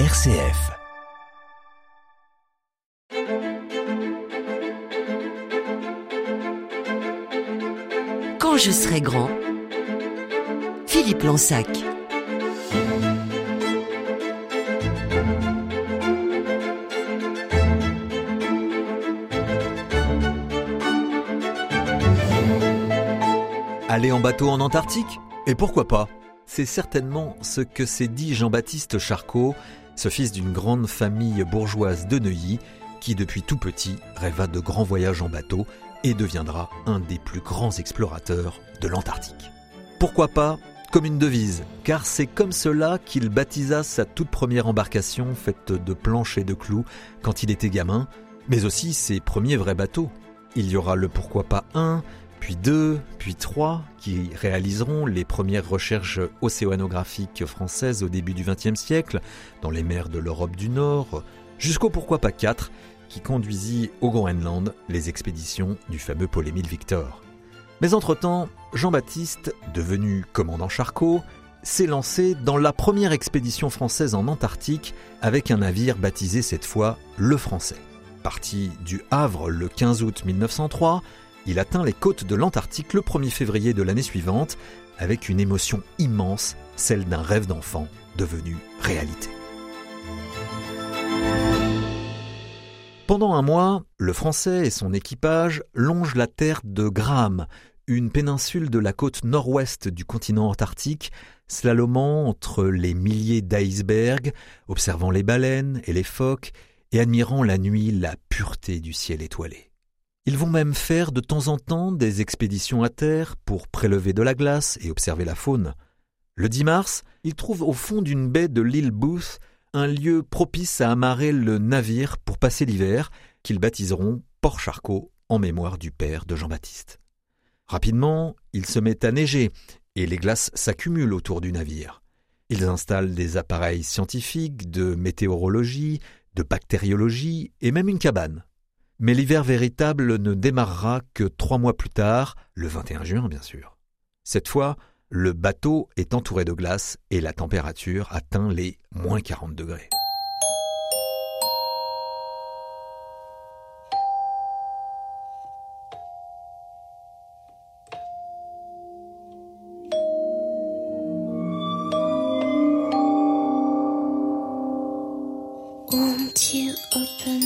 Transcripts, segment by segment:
RCF. Quand je serai grand, Philippe Lansac. Aller en bateau en Antarctique? Et pourquoi pas? C'est certainement ce que s'est dit Jean-Baptiste Charcot, ce fils d'une grande famille bourgeoise de Neuilly, qui depuis tout petit rêva de grands voyages en bateau et deviendra un des plus grands explorateurs de l'Antarctique. Pourquoi pas comme une devise, car c'est comme cela qu'il baptisa sa toute première embarcation faite de planches et de clous quand il était gamin, mais aussi ses premiers vrais bateaux. Il y aura le pourquoi pas 1, puis 2, puis 3 qui réaliseront les premières recherches océanographiques françaises au début du XXe siècle dans les mers de l'Europe du Nord, jusqu'au pourquoi pas 4 qui conduisit au Groenland les expéditions du fameux Paul-Émile Victor. Mais entre-temps, Jean-Baptiste, devenu commandant Charcot, s'est lancé dans la première expédition française en Antarctique avec un navire baptisé cette fois le Français. Parti du Havre le 15 août 1903, il atteint les côtes de l'Antarctique le 1er février de l'année suivante avec une émotion immense, celle d'un rêve d'enfant devenu réalité. Pendant un mois, le Français et son équipage longent la terre de Graham, une péninsule de la côte nord-ouest du continent antarctique, slalomant entre les milliers d'icebergs, observant les baleines et les phoques et admirant la nuit la pureté du ciel étoilé. Ils vont même faire de temps en temps des expéditions à terre pour prélever de la glace et observer la faune. Le 10 mars, ils trouvent au fond d'une baie de l'île Booth un lieu propice à amarrer le navire pour passer l'hiver, qu'ils baptiseront Port Charcot en mémoire du père de Jean-Baptiste. Rapidement, il se met à neiger et les glaces s'accumulent autour du navire. Ils installent des appareils scientifiques, de météorologie, de bactériologie et même une cabane. Mais l'hiver véritable ne démarrera que trois mois plus tard, le 21 juin bien sûr. Cette fois, le bateau est entouré de glace et la température atteint les moins 40 degrés. Open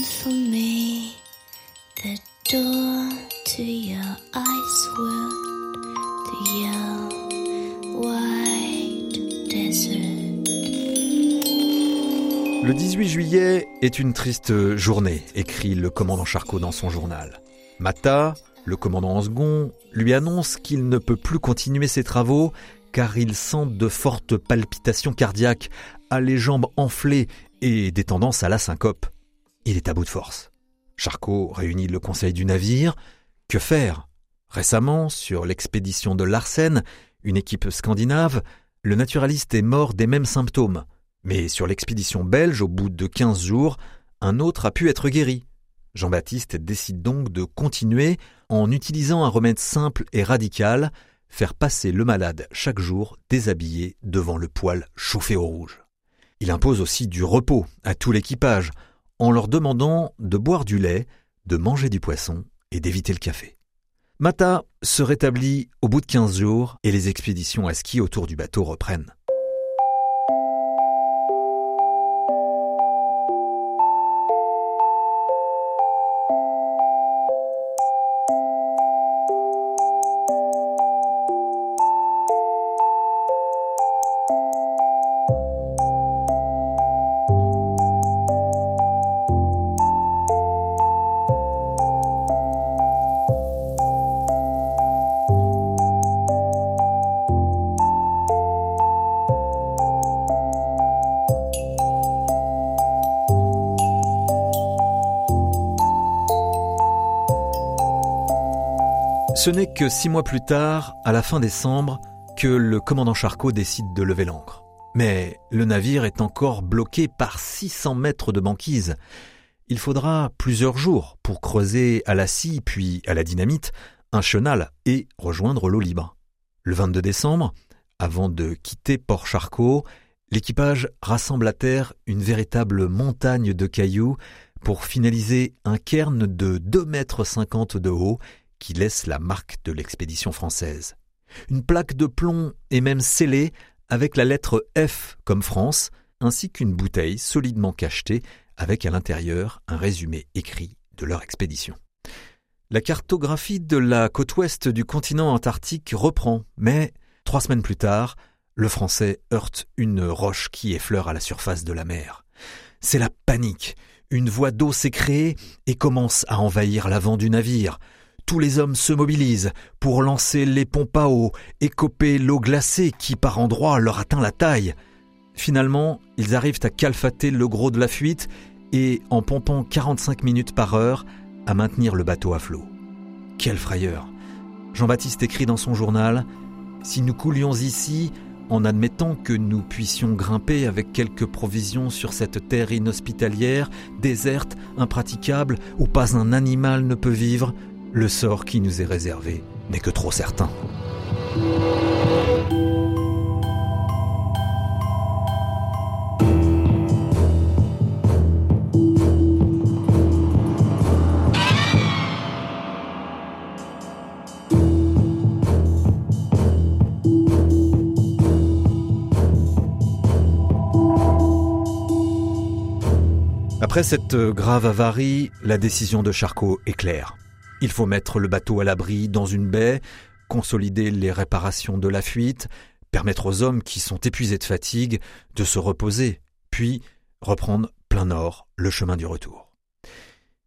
me? The door to your ice world, to your white desert? Le 18 juillet est une triste journée, écrit le commandant Charcot dans son journal. Mata, le commandant en second, lui annonce qu'il ne peut plus continuer ses travaux car il sent de fortes palpitations cardiaques, a les jambes enflées et des tendances à la syncope. Il est à bout de force. Charcot réunit le conseil du navire. Que faire? Récemment, sur l'expédition de Larsen, une équipe scandinave, le naturaliste est mort des mêmes symptômes. Mais sur l'expédition belge, au bout de 15 jours, un autre a pu être guéri. Jean-Baptiste décide donc de continuer en utilisant un remède simple et radical, faire passer le malade chaque jour déshabillé devant le poêle chauffé au rouge. Il impose aussi du repos à tout l'équipage, en leur demandant de boire du lait, de manger du poisson et d'éviter le café. Mata se rétablit au bout de 15 jours et les expéditions à ski autour du bateau reprennent. Ce n'est que six mois plus tard, à la fin décembre, que le commandant Charcot décide de lever l'ancre. Mais le navire est encore bloqué par 600 mètres de banquise. Il faudra plusieurs jours pour creuser à la scie puis à la dynamite un chenal et rejoindre l'eau libre. Le 22 décembre, avant de quitter Port Charcot, L'équipage rassemble à terre une véritable montagne de cailloux pour finaliser un cairn de 2,50 mètres de haut qui laisse la marque de l'expédition française. Une plaque de plomb est même scellée avec la lettre F comme France, ainsi qu'une bouteille solidement cachetée avec à l'intérieur un résumé écrit de leur expédition. La cartographie de la côte ouest du continent antarctique reprend, mais trois semaines plus tard, le Français heurte une roche qui effleure à la surface de la mer. C'est la panique. Une voie d'eau s'est créée et commence à envahir l'avant du navire. Tous les hommes se mobilisent pour lancer les pompes à eau et coper l'eau glacée qui par endroits leur atteint la taille. Finalement, ils arrivent à calfater le gros de la fuite et, en pompant 45 minutes par heure, à maintenir le bateau à flot. Quelle frayeur Jean-Baptiste écrit dans son journal Si nous coulions ici, en admettant que nous puissions grimper avec quelques provisions sur cette terre inhospitalière, déserte, impraticable, où pas un animal ne peut vivre, le sort qui nous est réservé n'est que trop certain. Après cette grave avarie, la décision de Charcot est claire. Il faut mettre le bateau à l'abri dans une baie, consolider les réparations de la fuite, permettre aux hommes qui sont épuisés de fatigue de se reposer, puis reprendre plein nord le chemin du retour.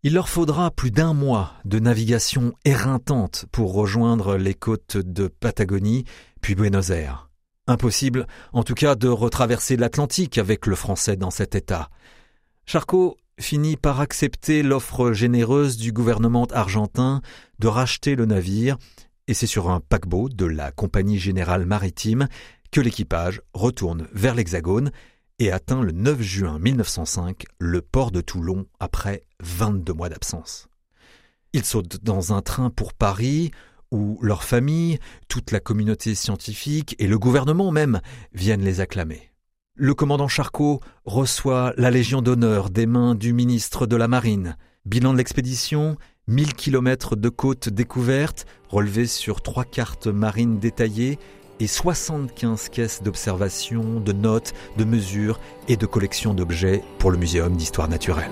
Il leur faudra plus d'un mois de navigation éreintante pour rejoindre les côtes de Patagonie, puis Buenos Aires. Impossible, en tout cas, de retraverser l'Atlantique avec le français dans cet état. Charcot finit par accepter l'offre généreuse du gouvernement argentin de racheter le navire, et c'est sur un paquebot de la Compagnie générale maritime que l'équipage retourne vers l'Hexagone et atteint le 9 juin 1905 le port de Toulon après 22 mois d'absence. Ils sautent dans un train pour Paris, où leur famille, toute la communauté scientifique et le gouvernement même viennent les acclamer. Le commandant Charcot reçoit la Légion d'honneur des mains du ministre de la Marine. Bilan de l'expédition 1000 km de côtes découvertes, relevées sur trois cartes marines détaillées et 75 caisses d'observation, de notes, de mesures et de collections d'objets pour le Muséum d'histoire naturelle.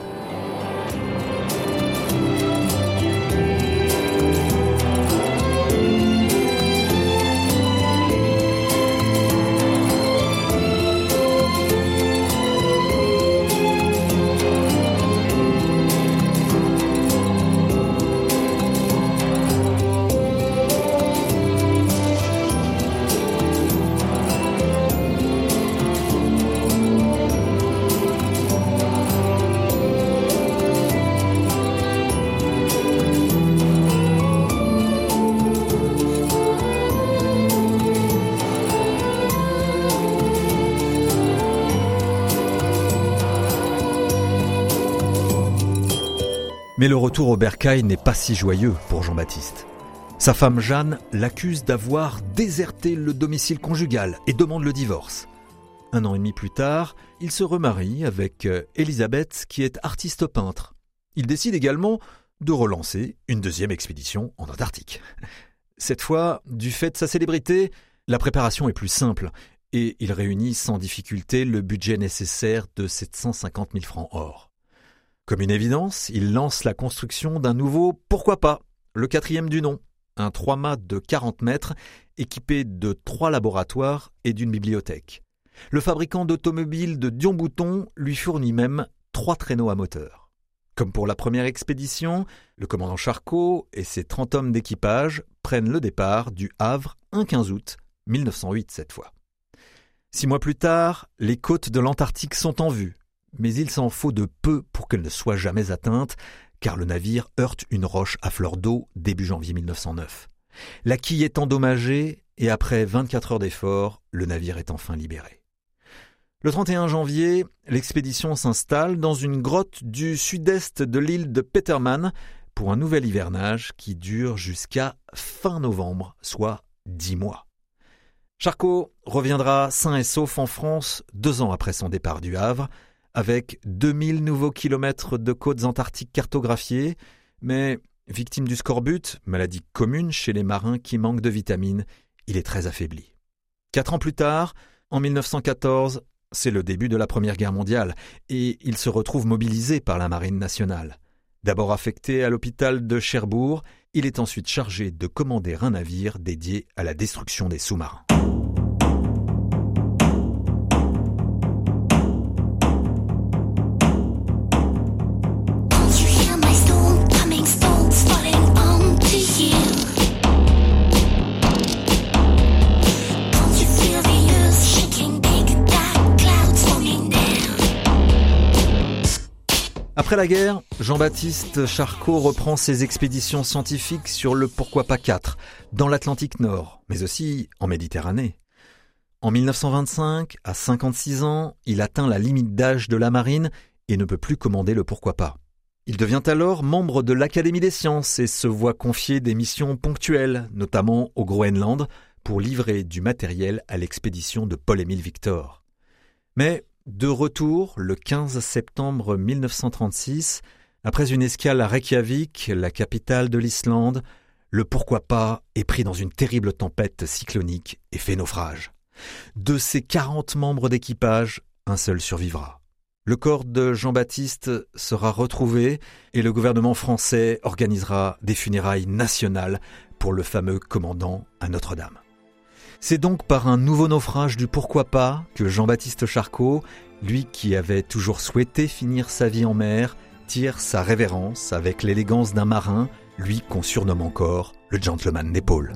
Mais le retour au bercail n'est pas si joyeux pour Jean-Baptiste. Sa femme Jeanne l'accuse d'avoir déserté le domicile conjugal et demande le divorce. Un an et demi plus tard, il se remarie avec euh, Elisabeth qui est artiste peintre. Il décide également de relancer une deuxième expédition en Antarctique. Cette fois, du fait de sa célébrité, la préparation est plus simple et il réunit sans difficulté le budget nécessaire de 750 000 francs or. Comme une évidence, il lance la construction d'un nouveau pourquoi pas, le quatrième du nom, un 3 mâts de 40 mètres équipé de trois laboratoires et d'une bibliothèque. Le fabricant d'automobiles de Dion-Bouton lui fournit même trois traîneaux à moteur. Comme pour la première expédition, le commandant Charcot et ses 30 hommes d'équipage prennent le départ du Havre un 15 août 1908 cette fois. Six mois plus tard, les côtes de l'Antarctique sont en vue mais il s'en faut de peu pour qu'elle ne soit jamais atteinte, car le navire heurte une roche à fleur d'eau début janvier 1909. La quille est endommagée et après 24 heures d'efforts, le navire est enfin libéré. Le 31 janvier, l'expédition s'installe dans une grotte du sud-est de l'île de Petermann pour un nouvel hivernage qui dure jusqu'à fin novembre, soit dix mois. Charcot reviendra sain et sauf en France deux ans après son départ du Havre, avec 2000 nouveaux kilomètres de côtes antarctiques cartographiés, mais victime du scorbut, maladie commune chez les marins qui manquent de vitamines, il est très affaibli. Quatre ans plus tard, en 1914, c'est le début de la Première Guerre mondiale, et il se retrouve mobilisé par la Marine nationale. D'abord affecté à l'hôpital de Cherbourg, il est ensuite chargé de commander un navire dédié à la destruction des sous-marins. Après la guerre, Jean-Baptiste Charcot reprend ses expéditions scientifiques sur le Pourquoi pas 4, dans l'Atlantique Nord, mais aussi en Méditerranée. En 1925, à 56 ans, il atteint la limite d'âge de la marine et ne peut plus commander le Pourquoi pas. Il devient alors membre de l'Académie des sciences et se voit confier des missions ponctuelles, notamment au Groenland, pour livrer du matériel à l'expédition de Paul-Émile Victor. Mais de retour le 15 septembre 1936, après une escale à Reykjavik, la capitale de l'Islande, le pourquoi pas est pris dans une terrible tempête cyclonique et fait naufrage. De ses 40 membres d'équipage, un seul survivra. Le corps de Jean-Baptiste sera retrouvé et le gouvernement français organisera des funérailles nationales pour le fameux commandant à Notre-Dame. C'est donc par un nouveau naufrage du pourquoi pas que Jean-Baptiste Charcot, lui qui avait toujours souhaité finir sa vie en mer, tire sa révérence avec l'élégance d'un marin, lui qu'on surnomme encore le gentleman d'épaule.